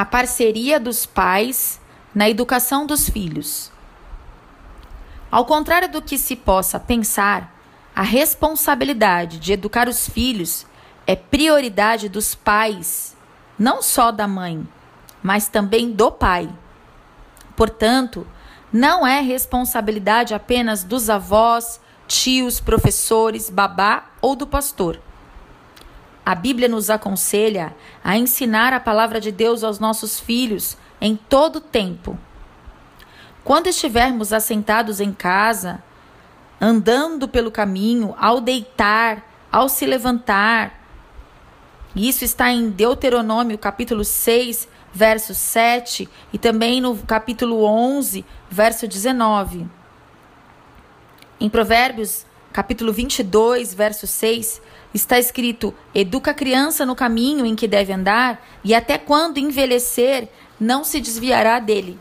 a parceria dos pais na educação dos filhos. Ao contrário do que se possa pensar, a responsabilidade de educar os filhos é prioridade dos pais, não só da mãe, mas também do pai. Portanto, não é responsabilidade apenas dos avós, tios, professores, babá ou do pastor. A Bíblia nos aconselha a ensinar a palavra de Deus aos nossos filhos em todo tempo. Quando estivermos assentados em casa, andando pelo caminho, ao deitar, ao se levantar, isso está em Deuteronômio capítulo 6, verso 7 e também no capítulo 11, verso 19. Em Provérbios capítulo 22, verso 6, está escrito: Educa a criança no caminho em que deve andar, e até quando envelhecer, não se desviará dele.